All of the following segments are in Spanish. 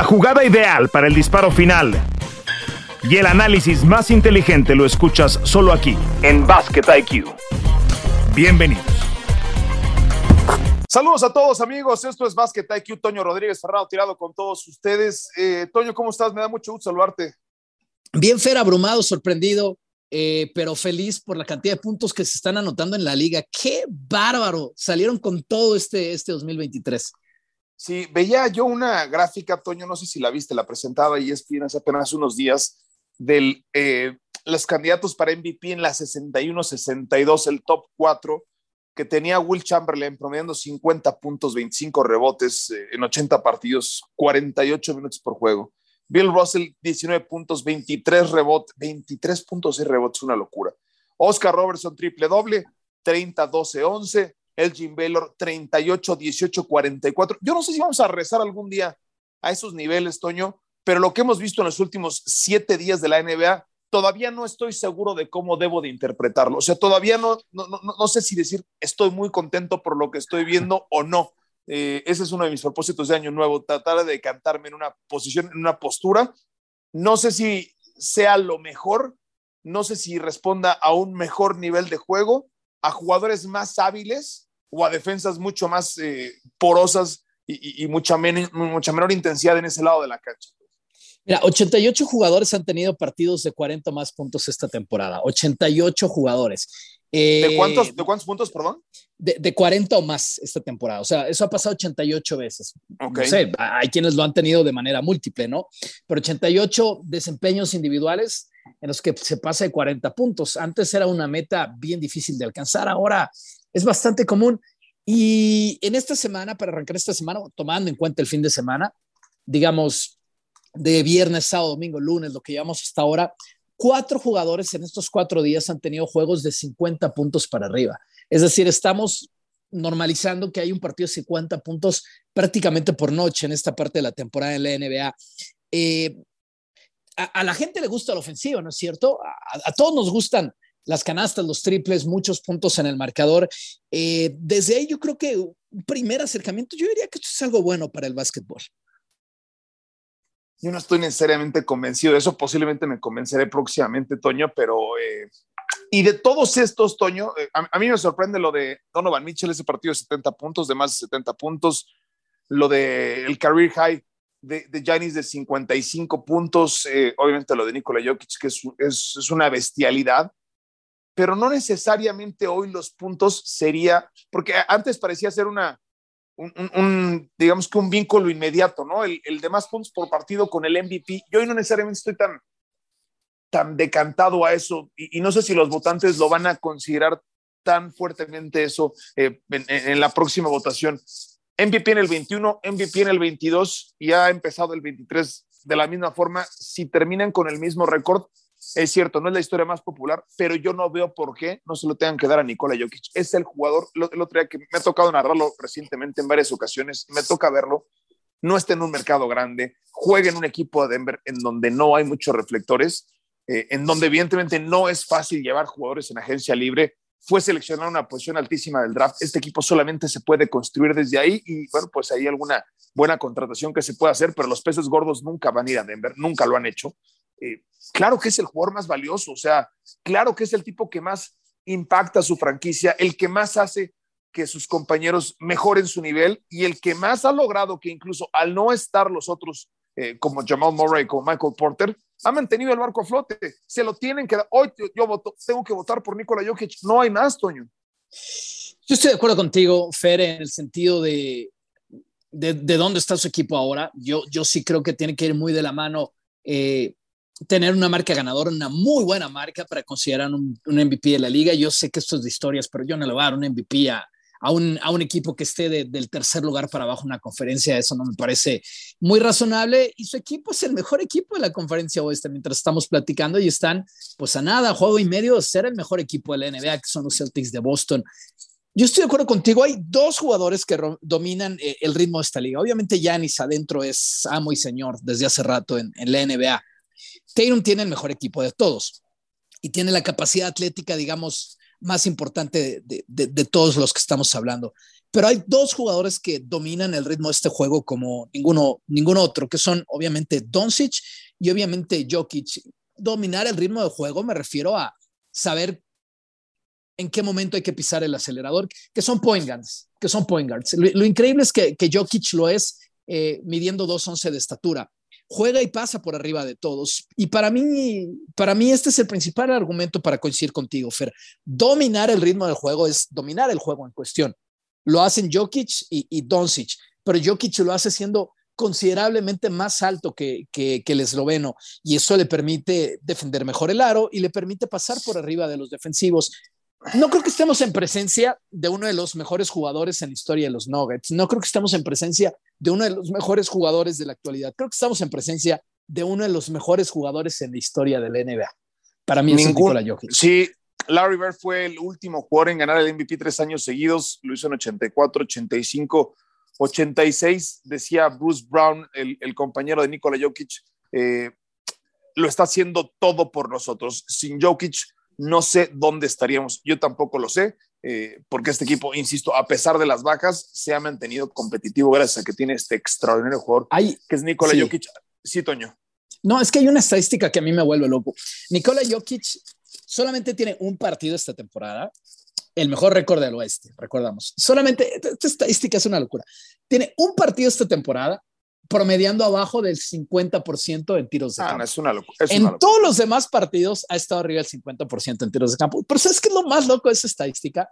La jugada ideal para el disparo final y el análisis más inteligente lo escuchas solo aquí, en Basket IQ. Bienvenidos. Saludos a todos amigos, esto es Basket IQ, Toño Rodríguez Ferrado tirado con todos ustedes. Eh, Toño, ¿cómo estás? Me da mucho gusto saludarte. Bien, Fer, abrumado, sorprendido, eh, pero feliz por la cantidad de puntos que se están anotando en la liga. ¡Qué bárbaro! Salieron con todo este, este 2023. Sí, veía yo una gráfica, Toño, no sé si la viste, la presentaba y es hace apenas unos días, de eh, los candidatos para MVP en la 61-62, el top 4, que tenía Will Chamberlain promediando 50 puntos, 25 rebotes eh, en 80 partidos, 48 minutos por juego. Bill Russell, 19 puntos, 23 rebotes, 23 puntos y rebotes, una locura. Oscar Robertson, triple doble, 30, 12, 11. Elgin Baylor 38, 18, 44. Yo no sé si vamos a rezar algún día a esos niveles, Toño, pero lo que hemos visto en los últimos siete días de la NBA, todavía no estoy seguro de cómo debo de interpretarlo. O sea, todavía no, no, no, no sé si decir estoy muy contento por lo que estoy viendo o no. Eh, ese es uno de mis propósitos de año nuevo, tratar de decantarme en una posición, en una postura. No sé si sea lo mejor, no sé si responda a un mejor nivel de juego, a jugadores más hábiles o a defensas mucho más eh, porosas y, mucha, mucha menor intensidad en ese lado de la cancha. Mira, 88 jugadores han tenido partidos de 40 más puntos esta temporada. 88 jugadores. ¿De, eh, cuántos, ¿De cuántos puntos, perdón? De, de, 40 o más esta temporada. O sea, eso ha pasado 88 veces. No sé, hay quienes lo han tenido de manera múltiple, ¿no? Pero 88 desempeños individuales en los que se pasa de 40 puntos. Antes era una meta bien difícil de alcanzar. Ahora es bastante común. Y en esta semana, para arrancar esta semana, tomando en cuenta el fin de semana, digamos, de viernes, sábado, domingo, lunes, lo que llevamos hasta ahora, cuatro jugadores en estos cuatro días han tenido juegos de 50 puntos para arriba. Es decir, estamos normalizando que hay un partido de 50 puntos prácticamente por noche en esta parte de la temporada en la NBA. Eh, a, la gente le gusta la ofensiva, ¿no es cierto? a todos nos gustan las canastas, los triples, muchos puntos en el marcador. Eh, desde ahí yo creo que un primer acercamiento, yo diría que esto es algo bueno para el básquetbol. Yo no estoy necesariamente convencido de eso, posiblemente me convenceré próximamente, Toño, pero... Eh, y de todos estos, Toño, eh, a, mí me sorprende lo de Donovan Mitchell, ese partido de 70 puntos, de más de 70 puntos, lo del el career high de, de Giannis de 55 puntos, obviamente lo de Nikola Jokic, que es, es una bestialidad, pero no necesariamente hoy los puntos sería, porque antes parecía ser una, un, digamos que un vínculo inmediato, ¿no? El, el, de más puntos por partido con el MVP. Yo hoy no necesariamente estoy tan, tan decantado a eso y, no sé si los votantes lo van a considerar tan fuertemente eso eh, en, en, la próxima votación. MVP en el 21, MVP en el 22 y ha empezado el 23 de la misma forma. Si terminan con el mismo récord, es cierto, no es la historia más popular, pero yo no veo por qué no se lo tengan que dar a Nikola Jokic. Es el jugador, el otro día que me ha tocado narrarlo recientemente en varias ocasiones, me toca verlo, no está en un mercado grande, juega en un equipo de Denver en donde no hay muchos reflectores, eh, en donde evidentemente no es fácil llevar jugadores en agencia libre. Fue seleccionado una posición altísima del draft. Este equipo solamente se puede construir desde ahí y bueno, pues hay alguna buena contratación que se puede hacer, pero los peces gordos nunca van a ir a Denver, nunca lo han hecho. Eh, claro que es el jugador más valioso, o sea, claro que es el tipo que más impacta su franquicia, el que más hace que sus compañeros mejoren su nivel y el que más ha logrado que incluso al no estar los otros eh, como Jamal Murray, como Michael Porter, ha mantenido el barco a flote. Se lo tienen que dar. Hoy yo tengo que votar por Nikola Jokic. No hay más, Toño. Yo estoy de acuerdo contigo, Fer, en el sentido de, de, dónde está su equipo ahora. Yo, yo sí creo que tiene que ir muy de la mano eh, tener una marca ganadora, una muy buena marca para considerar un, MVP de la liga. Yo sé que esto es de historias, pero yo no le voy a dar un MVP a, a, un, a un, equipo que esté del tercer lugar para abajo en una conferencia. Eso no me parece muy razonable. Y su equipo es el mejor equipo de la conferencia oeste mientras estamos platicando y están pues a nada, juego y medio de ser el mejor equipo de la NBA, que son los Celtics de Boston. Yo estoy de acuerdo contigo. Hay dos jugadores que dominan eh, el ritmo de esta liga. Obviamente, Yanis adentro es amo y señor desde hace rato en, en la NBA Tatum tiene el mejor equipo de todos y tiene la capacidad atlética, digamos, más importante de, todos los que estamos hablando. pero hay dos jugadores que dominan el ritmo de este juego como ninguno, ningún otro, que son obviamente Doncic y obviamente Jokic. Dominar el ritmo de juego me refiero a saber en qué momento hay que pisar el acelerador, que son point guards, que son point guards. Lo, increíble es que, que, Jokic lo es eh, midiendo 2.11 de estatura. Juega y pasa por arriba de todos. Y para mí, para mí este es el principal argumento para coincidir contigo, Fer. Dominar el ritmo del juego es dominar el juego en cuestión. Lo hacen Jokic y, y Doncic, pero Jokic lo hace siendo considerablemente más alto que, que, que, el esloveno y eso le permite defender mejor el aro y le permite pasar por arriba de los defensivos no creo que estemos en presencia de uno de los mejores jugadores en la historia de los Nuggets. No creo que estemos en presencia de uno de los mejores jugadores de la actualidad. Creo que estamos en presencia de uno de los mejores jugadores en la historia del NBA. Para mí es Ningún, Jokic. Sí, Larry Bird fue el último jugador en ganar el MVP tres años seguidos. Lo hizo en 84, 85, 86. Decía Bruce Brown, el, compañero de Nikola Jokic, eh, lo está haciendo todo por nosotros. Sin Jokic no sé dónde estaríamos, yo tampoco lo sé, eh, porque este equipo, insisto, a pesar de las bajas, se ha mantenido competitivo gracias a que tiene este extraordinario jugador, que es Nikola Jokic. Sí, Toño. No, es que hay una estadística que a mí me vuelve loco. Nikola Jokic solamente tiene un partido esta temporada, el mejor récord del oeste, recordamos. Solamente, esta estadística es una locura. Tiene un partido esta temporada promediando abajo del 50% en tiros de ah, campo. es una locura. en todos los demás partidos ha estado arriba del 50% en tiros de campo. Pero ¿sabes qué es lo más loco de esa estadística?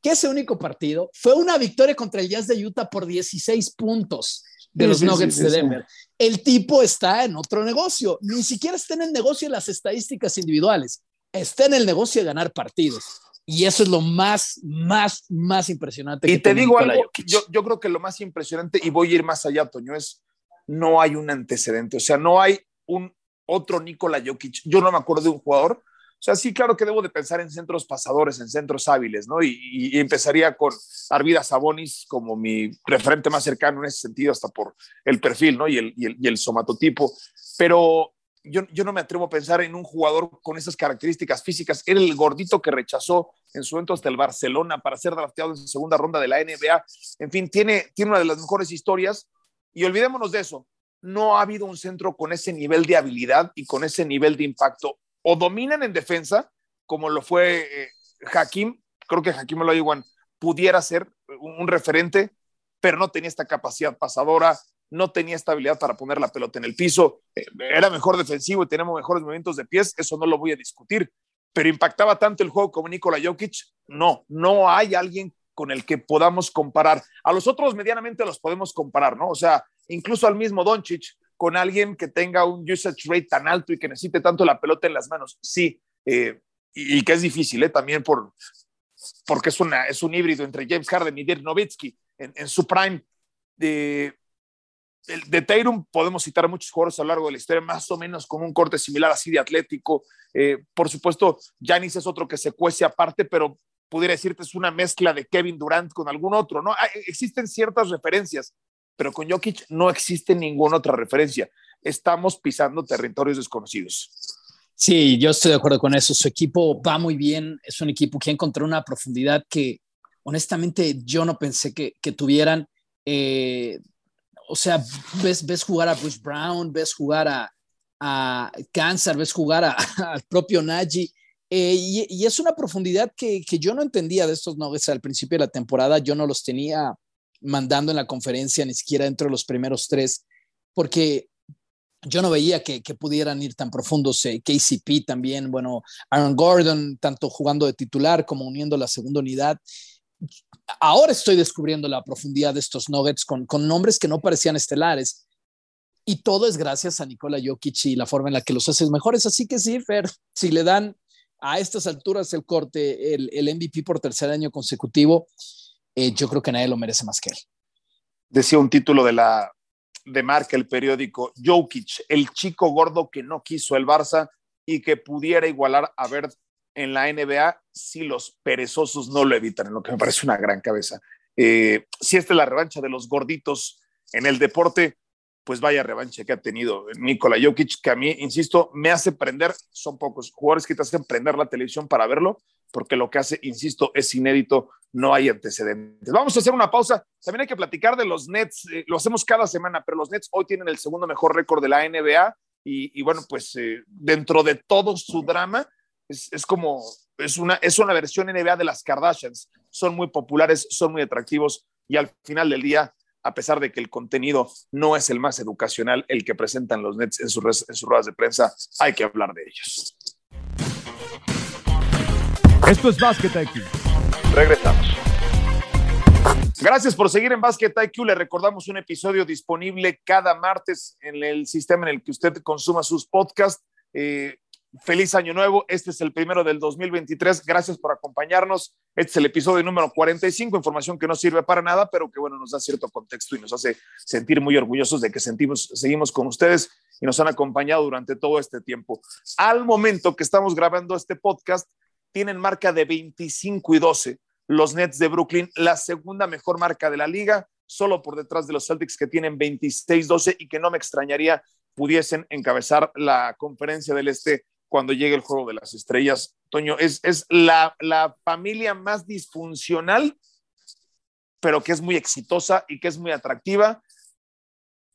Que ese único partido fue una victoria contra el Jazz de Utah por 16 puntos de los Nuggets de Denver. El tipo está en otro negocio. Ni siquiera está en el negocio de las estadísticas individuales. Está en el negocio de ganar partidos. Y eso es lo más, más, más impresionante. Y te digo algo, yo, yo, creo que lo más impresionante, y voy a ir más allá, Toño, es no hay un antecedente, o sea, no hay un otro Nikola Jokic. Yo no me acuerdo de un jugador. O sea, sí, claro que debo de pensar en centros pasadores, en centros hábiles, ¿no? Y, empezaría con Arvida Sabonis como mi referente más cercano en ese sentido, hasta por el perfil, ¿no? Y el, y el, y el somatotipo. Pero yo, no me atrevo a pensar en un jugador con esas características físicas. Era el gordito que rechazó en su momento hasta el Barcelona para ser drafteado en segunda ronda de la NBA. En fin, tiene, tiene una de las mejores historias y olvidémonos de eso. No ha habido un centro con ese nivel de habilidad y con ese nivel de impacto. O dominan en defensa, como lo fue eh, Hakim. Creo que Hakim Olajuwon pudiera ser un referente, pero no tenía esta capacidad pasadora, no tenía estabilidad para poner la pelota en el piso, eh, era mejor defensivo y tenemos mejores movimientos de pies, eso no lo voy a discutir, pero impactaba tanto el juego como Nikola Jokic, no, no hay alguien con el que podamos comparar. A los otros medianamente los podemos comparar, ¿no? O sea, incluso al mismo Doncic con alguien que tenga un usage rate tan alto y que necesite tanto la pelota en las manos, sí, eh, y, que es difícil, ¿eh? También por, porque es, una, es un híbrido entre James Harden y Dirk Nowitzki en, su prime. De Tayrum podemos citar muchos jugadores a lo largo de la historia, más o menos con un corte similar así de atlético. Eh, por supuesto, Janis es otro que se cuece aparte, pero pudiera decirte es una mezcla de Kevin Durant con algún otro, ¿no? Existen ciertas referencias, pero con Jokic no existe ninguna otra referencia. Estamos pisando territorios desconocidos. Sí, yo estoy de acuerdo con eso. Su equipo va muy bien. Es un equipo que encontró una profundidad que honestamente yo no pensé que, que tuvieran. Eh, o sea, ves, ves jugar a Bruce Brown, ves jugar a, a Kansas, ves jugar al propio Nagy. Eh, y, es una profundidad que, que, yo no entendía de estos Nuggets al principio de la temporada. Yo no los tenía mandando en la conferencia, ni siquiera dentro de los primeros tres, porque yo no veía que, que pudieran ir tan profundos. Eh, KCP también, bueno, Aaron Gordon, tanto jugando de titular como uniendo la segunda unidad ahora estoy descubriendo la profundidad de estos Nuggets con, nombres que no parecían estelares. Y todo es gracias a Nikola Jokic y la forma en la que los haces mejores. Así que sí, Fer, si le dan a estas alturas el corte, el, el MVP por tercer año consecutivo, eh, yo creo que nadie lo merece más que él. Decía un título de la de marca el periódico Jokic, el chico gordo que no quiso el Barça y que pudiera igualar a Bert en la NBA si los perezosos no lo evitan, en lo que me parece una gran cabeza. Eh, si esta es la revancha de los gorditos en el deporte, pues vaya revancha que ha tenido Nikola Jokic, que a mí, insisto, me hace prender, son pocos jugadores que te hacen prender la televisión para verlo, porque lo que hace, insisto, es inédito, no hay antecedentes. Vamos a hacer una pausa. También hay que platicar de los Nets, eh, lo hacemos cada semana, pero los Nets hoy tienen el segundo mejor récord de la NBA y, bueno, pues eh, dentro de todo su drama, es, como, es una, es una versión NBA de las Kardashians. Son muy populares, son muy atractivos y al final del día, a pesar de que el contenido no es el más educacional, el que presentan los Nets en, sus, en sus ruedas de prensa, hay que hablar de ellos. Esto es Basket IQ. Regresamos. Gracias por seguir en Basket IQ. Le recordamos un episodio disponible cada martes en el sistema en el que usted consuma sus podcasts. Eh, feliz año nuevo. Este es el primero del 2023. Gracias por acompañarnos. Este es el episodio número 45, información que no sirve para nada, pero que bueno, nos da cierto contexto y nos hace sentir muy orgullosos de que sentimos, seguimos con ustedes y nos han acompañado durante todo este tiempo. Al momento que estamos grabando este podcast, tienen marca de 25 y 12 los Nets de Brooklyn, la segunda mejor marca de la liga, solo por detrás de los Celtics que tienen 26-12 y que no me extrañaría pudiesen encabezar la conferencia del Este cuando llegue el juego de las estrellas. Toño, es, es la, la familia más disfuncional, pero que es muy exitosa y que es muy atractiva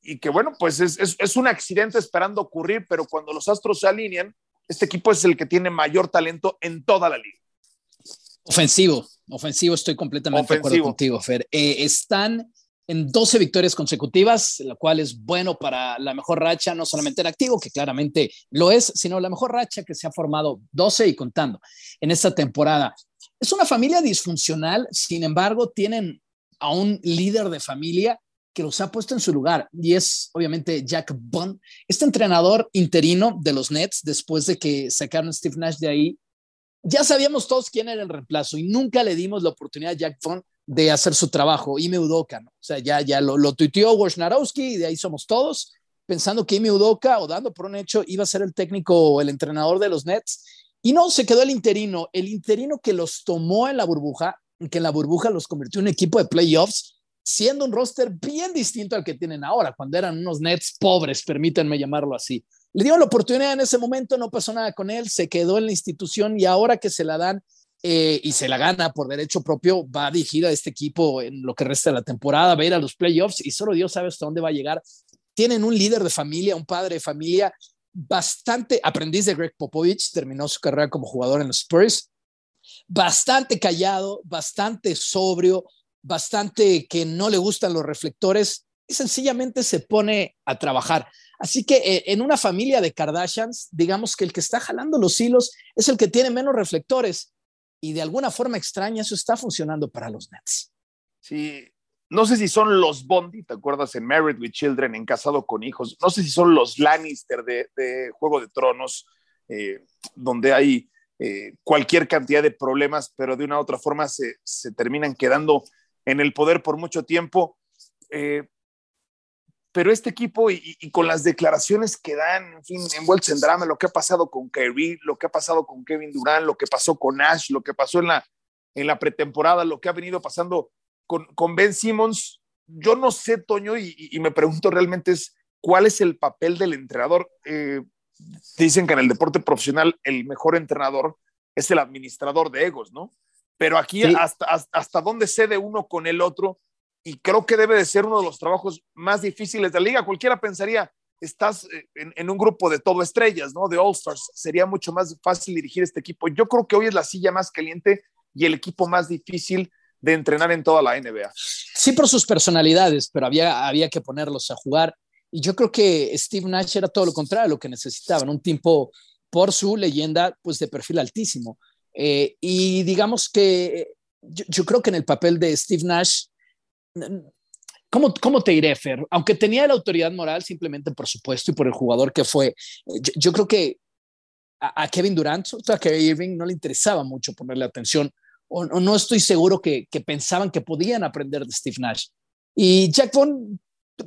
y que bueno, pues es, es, es, un accidente esperando ocurrir, pero cuando los astros se alinean, este equipo es el que tiene mayor talento en toda la liga. Ofensivo, ofensivo, estoy completamente de acuerdo contigo, Fer. Eh, están en 12 victorias consecutivas, lo cual es bueno para la mejor racha, no solamente en activo, que claramente lo es, sino la mejor racha que se ha formado 12 y contando en esta temporada. Es una familia disfuncional, sin embargo, tienen a un líder de familia que los ha puesto en su lugar y es obviamente Jack Bond, este entrenador interino de los Nets después de que sacaron a Steve Nash de ahí ya sabíamos todos quién era el reemplazo y nunca le dimos la oportunidad a Jack Vaughn de hacer su trabajo. Ime Udoka, ¿no? O sea, ya, ya lo, lo tuiteó Wojnarowski y de ahí somos todos, pensando que Ime Udoka o dando por un hecho iba a ser el técnico o el entrenador de los Nets. Y no, se quedó el interino, el interino que los tomó en la burbuja, que en la burbuja los convirtió en un equipo de playoffs, siendo un roster bien distinto al que tienen ahora, cuando eran unos Nets pobres, permítanme llamarlo así. Le dio la oportunidad en ese momento, no pasó nada con él, se quedó en la institución y ahora que se la dan eh, y se la gana por derecho propio, va a dirigir a este equipo en lo que resta de la temporada, va a ir a los playoffs y solo Dios sabe hasta dónde va a llegar. Tienen un líder de familia, un padre de familia bastante aprendiz de Greg Popovich, terminó su carrera como jugador en los Spurs, bastante callado, bastante sobrio, bastante que no le gustan los reflectores y sencillamente se pone a trabajar. Así que eh, en una familia de Kardashians, digamos que el que está jalando los hilos es el que tiene menos reflectores y de alguna forma extraña eso está funcionando para los Nets. Sí, no sé si son los Bondi, ¿te acuerdas? En Married with Children, en Casado con Hijos. No sé si son los Lannister de, Juego de Tronos, eh, donde hay eh, cualquier cantidad de problemas, pero de una u otra forma se, terminan quedando en el poder por mucho tiempo pero este equipo y, con las declaraciones que dan, en fin, envueltos en drama, lo que ha pasado con Kyrie, lo que ha pasado con Kevin Durant, lo que pasó con Ash, lo que pasó en la, en la pretemporada, lo que ha venido pasando con, con Ben Simmons, yo no sé, Toño, y, me pregunto realmente es cuál es el papel del entrenador. Eh, dicen que en el deporte profesional el mejor entrenador es el administrador de egos, ¿no? Pero aquí hasta, hasta, hasta dónde cede uno con el otro y creo que debe de ser uno de los trabajos más difíciles de la liga. Cualquiera pensaría, estás eh, en, un grupo de todo estrellas, ¿no? De All Stars, sería mucho más fácil dirigir este equipo. Yo creo que hoy es la silla más caliente y el equipo más difícil de entrenar en toda la NBA. Sí, por sus personalidades, pero había, había que ponerlos a jugar. Y yo creo que Steve Nash era todo lo contrario, lo que necesitaban, un tipo por su leyenda, pues de perfil altísimo. Eh, y digamos que yo, yo, creo que en el papel de Steve Nash ¿Cómo, ¿Cómo, te diré, Fer? Aunque tenía la autoridad moral simplemente por supuesto y por el jugador que fue, yo, creo que a, Kevin Durant, a Kyrie Irving no le interesaba mucho ponerle atención o, no estoy seguro que, que, pensaban que podían aprender de Steve Nash. Y Jack Vaughn,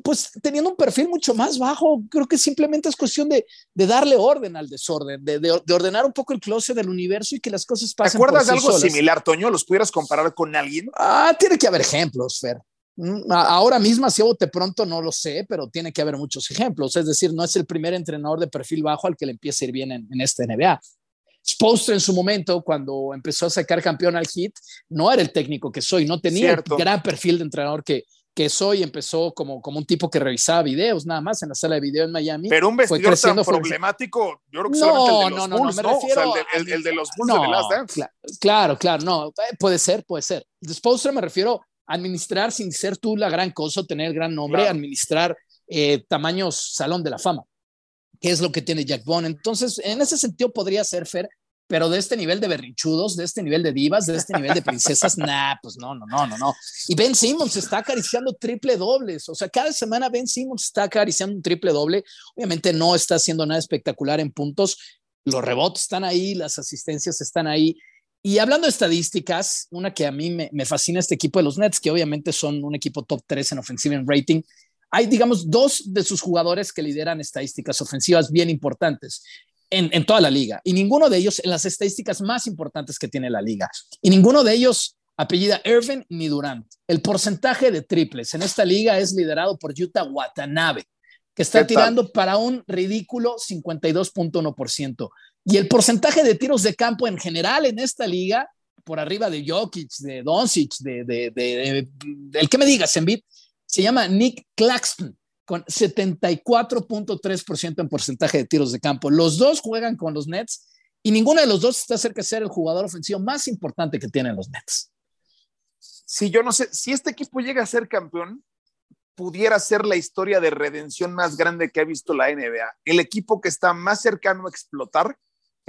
pues teniendo un perfil mucho más bajo, creo que simplemente es cuestión de, de darle orden al desorden, de, de, ordenar un poco el closet del universo y que las cosas pasen. ¿Te acuerdas de algo similar, Toño? ¿Los pudieras comparar con alguien? Ah, tiene que haber ejemplos, Fer. Mm, ahora mismo, si bote pronto, no lo sé, pero tiene que haber muchos ejemplos. Es decir, no es el primer entrenador de perfil bajo al que le empieza a ir bien en, en esta NBA. Sposter en su momento, cuando empezó a sacar campeón al hit, no era el técnico que soy, no tenía el gran perfil de entrenador que, que soy, empezó como, como un tipo que revisaba videos nada más en la sala de video en Miami. Pero un vestidor tan problemático, yo creo que no, el de los no, Bulls, no, me refiero el, de los Bulls de Last Dance. Claro, claro, no, eh, puede ser, puede ser. Sposter me refiero a administrar sin ser tú la gran cosa, tener gran nombre, administrar eh, tamaños salón de la fama, que es lo que tiene Jack Bond. Entonces, en ese sentido podría ser Fer, pero de este nivel de berrinchudos, de este nivel de divas, de este nivel de princesas, nah, pues no, no, no, no, no. Y Ben Simmons está acariciando triple dobles, o sea, cada semana Ben Simmons está acariciando un triple doble. Obviamente no está haciendo nada espectacular en puntos, los rebotes están ahí, las asistencias están ahí. Y hablando de estadísticas, una que a mí me, me fascina este equipo de los Nets, que obviamente son un equipo top 3 en ofensiva en rating, hay, digamos, dos de sus jugadores que lideran estadísticas ofensivas bien importantes en, toda la liga y ninguno de ellos en las estadísticas más importantes que tiene la liga. Y ninguno de ellos apellida Irvin ni Durant. El porcentaje de triples en esta liga es liderado por Utah Watanabe, que está tirando para un ridículo 52.1%. Y el porcentaje de tiros de campo en general en esta liga, por arriba de Jokic, de Doncic, de, de, de, del que me digas, Embiid, se llama Nick Claxton con 74.3% en porcentaje de tiros de campo. Los dos juegan con los Nets y ninguno de los dos está cerca de ser el jugador ofensivo más importante que tienen los Nets. Si yo no sé, si este equipo llega a ser campeón, pudiera ser la historia de redención más grande que ha visto la NBA. El equipo que está más cercano a explotar,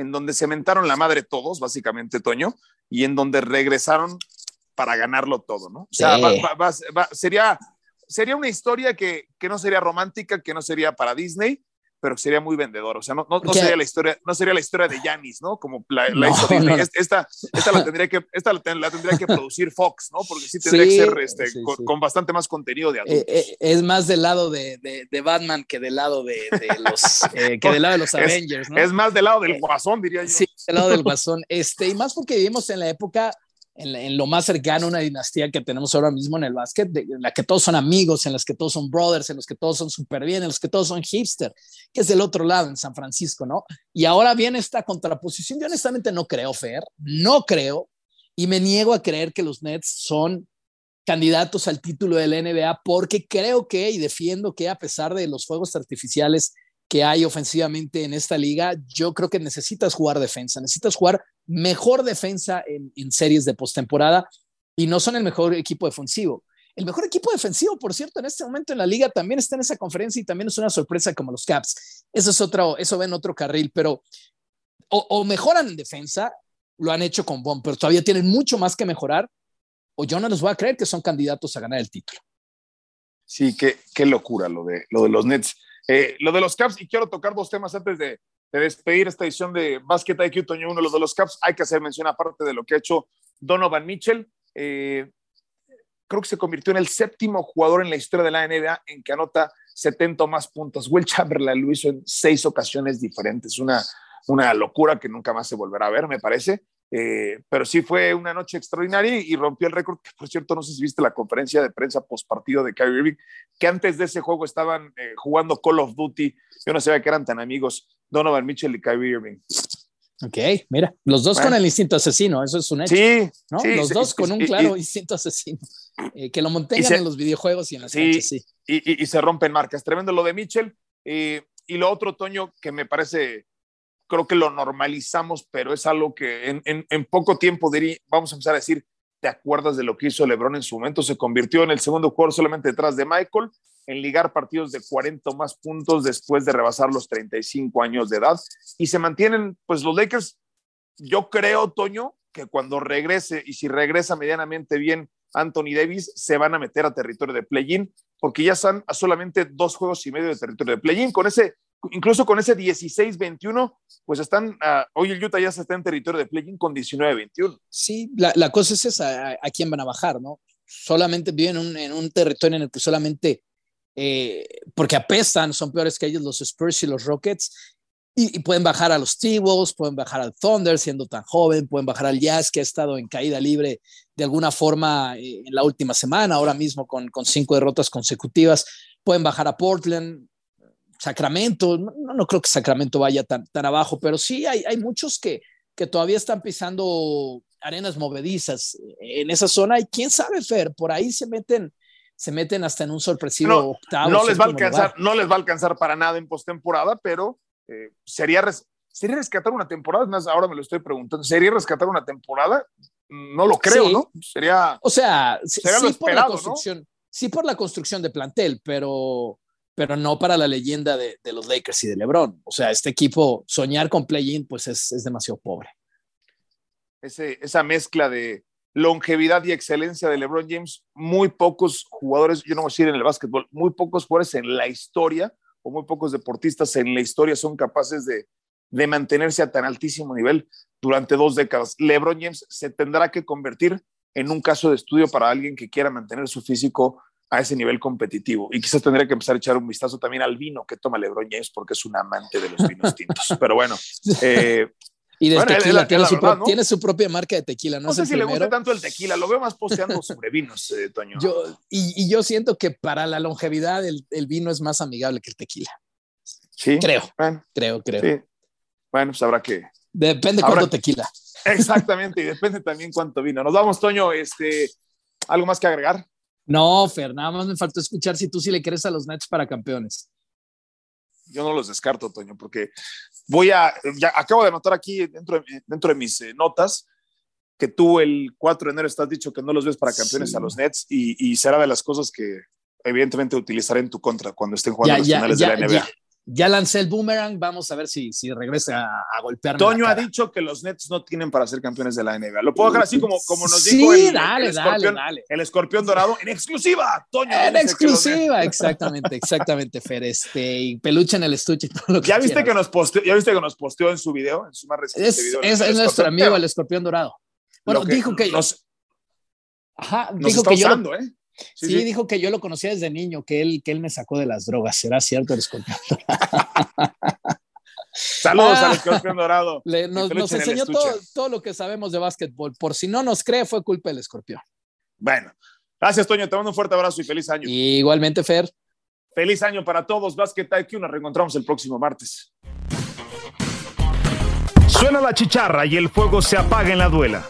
en donde se mentaron la madre todos, básicamente, Toño, y en donde regresaron para ganarlo todo, ¿no? O sea, sería sería una historia que, que, no sería romántica, que no sería para Disney, pero sería muy vendedor. O sea, no, no, sería la historia, no sería la historia de Yanis, ¿no? Como la, hizo Disney. Esta, esta, la tendría que, esta la, tendría que producir Fox, ¿no? Porque sí tendría que ser este, con, bastante más contenido de eh, adultos. Eh, es más del lado de, de, Batman que del lado de, los, eh, que del lado de los Avengers, ¿no? Es más del lado del guasón, diría yo. Sí, del lado del guasón. Este, y más porque vivimos en la época en, lo más cercano a una dinastía que tenemos ahora mismo en el básquet, en la que todos son amigos, en las que todos son brothers, en los que todos son súper bien, en los que todos son hipster, que es del otro lado, en San Francisco, ¿no? Y ahora viene esta contraposición. Yo honestamente no creo, Fer, no creo, y me niego a creer que los Nets son candidatos al título del NBA porque creo que y defiendo que a pesar de los fuegos artificiales que hay ofensivamente en esta liga, yo creo que necesitas jugar defensa, necesitas jugar mejor defensa en, series de postemporada y no son el mejor equipo defensivo. El mejor equipo defensivo, por cierto, en este momento en la liga también está en esa conferencia y también es una sorpresa como los Caps. Eso es otro, eso ven otro carril, pero o, mejoran en defensa, lo han hecho con Bon, pero todavía tienen mucho más que mejorar, o yo no les voy a creer que son candidatos a ganar el título. Sí, qué, qué locura lo de, lo de los Nets. Eh, lo de los Caps, y quiero tocar dos temas antes de, despedir esta edición de Basket IQ, Toño, uno de los Caps, hay que hacer mención aparte de lo que ha hecho Donovan Mitchell. Eh, creo que se convirtió en el séptimo jugador en la historia de la NBA en que anota 70 o más puntos. Will Chamberlain lo hizo en seis ocasiones diferentes, una, una locura que nunca más se volverá a ver, me parece. Eh, pero sí fue una noche extraordinaria y rompió el récord, que por cierto, no sé si viste la conferencia de prensa post partido de Kyrie Irving, que antes de ese juego estaban eh, jugando Call of Duty. Yo no sabía que eran tan amigos Donovan Mitchell y Kyrie Irving. Ok, mira, los dos con el instinto asesino, eso es un hecho. Sí, ¿no? los dos con un claro instinto asesino. Eh, que lo mantengan en los videjuegos y en las sí, sí. Y, se rompen marcas. Tremendo lo de Mitchell. y lo otro, Toño, que me parece creo que lo normalizamos, pero es algo que en, poco tiempo diría, vamos a empezar a decir, ¿te acuerdas de lo que hizo LeBron en su momento? Se convirtió en el segundo jugador solamente detrás de Michael en ligar partidos de 40 más puntos después de rebasar los 35 años de edad y se mantienen, pues los Lakers, yo creo, Toño, que cuando regrese y si regresa medianamente bien Anthony Davis, se van a meter a territorio de play-in porque ya están a solamente dos juegos y medio de territorio de play-in. Con ese incluso con ese 16-21, pues están, uh, hoy el Utah ya está en territorio de play-in con 19-21. Sí, la, cosa es esa, a, quién van a bajar, ¿no? Solamente viven en un, territorio en el que solamente, eh, porque apestan, son peores que ellos los Spurs y los Rockets, y, pueden bajar a los T-Wolves, pueden bajar al Thunder siendo tan joven, pueden bajar al Jazz que ha estado en caída libre de alguna forma eh, en la última semana, ahora mismo con cinco derrotas consecutivas, pueden bajar a Portland, Sacramento, no, no, creo que Sacramento vaya tan, tan abajo, pero sí hay, hay muchos que que todavía están pisando arenas movedizas en esa zona y quién sabe, Fer, por ahí se meten se meten hasta en un sorpresivo octavo. No les va a alcanzar, no les va a alcanzar para nada en postemporada, pero eh, sería, sería rescatar una temporada. Más ahora me lo estoy preguntando. ¿Sería rescatar una temporada? No lo creo, ¿no? Sería. O sea, sería sí, por la construcción, sí por la construcción de plantel, pero, pero no para la leyenda de, los Lakers y de LeBron. O sea, este equipo, soñar con play-in, pues es, es demasiado pobre. Esa mezcla de, longevidad y excelencia de LeBron James, muy pocos jugadores, yo no voy a decir en el básquetbol, muy pocos jugadores en la historia o muy pocos deportistas en la historia son capaces de, de mantenerse a tan altísimo nivel durante dos décadas. LeBron James se tendrá que convertir en un caso de estudio para alguien que quiera mantener su físico a ese nivel competitivo. Y quizás tendría que empezar a echar un vistazo también al vino que toma LeBron James porque es un amante de los vinos tintos. Pero bueno, eh, y de tequila, tiene, su tiene, su propia marca de tequila. No, no sé si le gusta tanto el tequila, lo veo más posteando sobre vinos, eh, Toño. Yo, y, yo siento que para la longevidad el, el, vino es más amigable que el tequila. Sí. Creo. creo, creo. Sí. Bueno, pues habrá que. Depende cuánto tequila. Exactamente, y depende también cuánto vino. Nos vamos, Toño. Este, ¿Algo más que agregar? No, Fer, nada más me faltó escuchar si tú sí le crees a los Nets para campeones. Yo no los descarto, Toño, porque voy a, ya acabo de anotar aquí dentro de, dentro de mis eh, notas que tú el 4 de enero estás dicho que no los ves para campeones a los Nets y, será de las cosas que evidentemente utilizaré en tu contra cuando estén jugando los finales de la NBA ya lancé el boomerang, vamos a ver si, si regresa a, a golpearme. Toño ha dicho que los Nets no tienen para ser campeones de la NBA. Lo puedo dejar así como, como nos dijo el, dale, el, escorpión, dale, el escorpión dorado en exclusiva. Toño. En exclusiva, exactamente, exactamente, Fer. Este, y peluche en el estuche. Todo lo que ¿Ya, viste que nos posteó, ¿Ya viste que nos posteó en su video, en su más reciente es, video? Es, es nuestro amigo, el escorpión dorado. Bueno, dijo que. Nos, ajá, nos dijo está que usando, yo, ¿eh? Sí, sí, dijo que yo lo conocía desde niño, que él, que él me sacó de las drogas. ¿Será cierto el escorpión? Saludos al escorpión dorado. Le, nos, nos enseñó todo, todo, lo que sabemos de básquetbol. Por si no nos cree, fue culpa del escorpión. Bueno, gracias, Toño. Te mando un fuerte abrazo y feliz año. Igualmente, Fer. Feliz año para todos. Basket IQ. Nos reencontramos el próximo martes. Suena la chicharra y el fuego se apaga en la duela.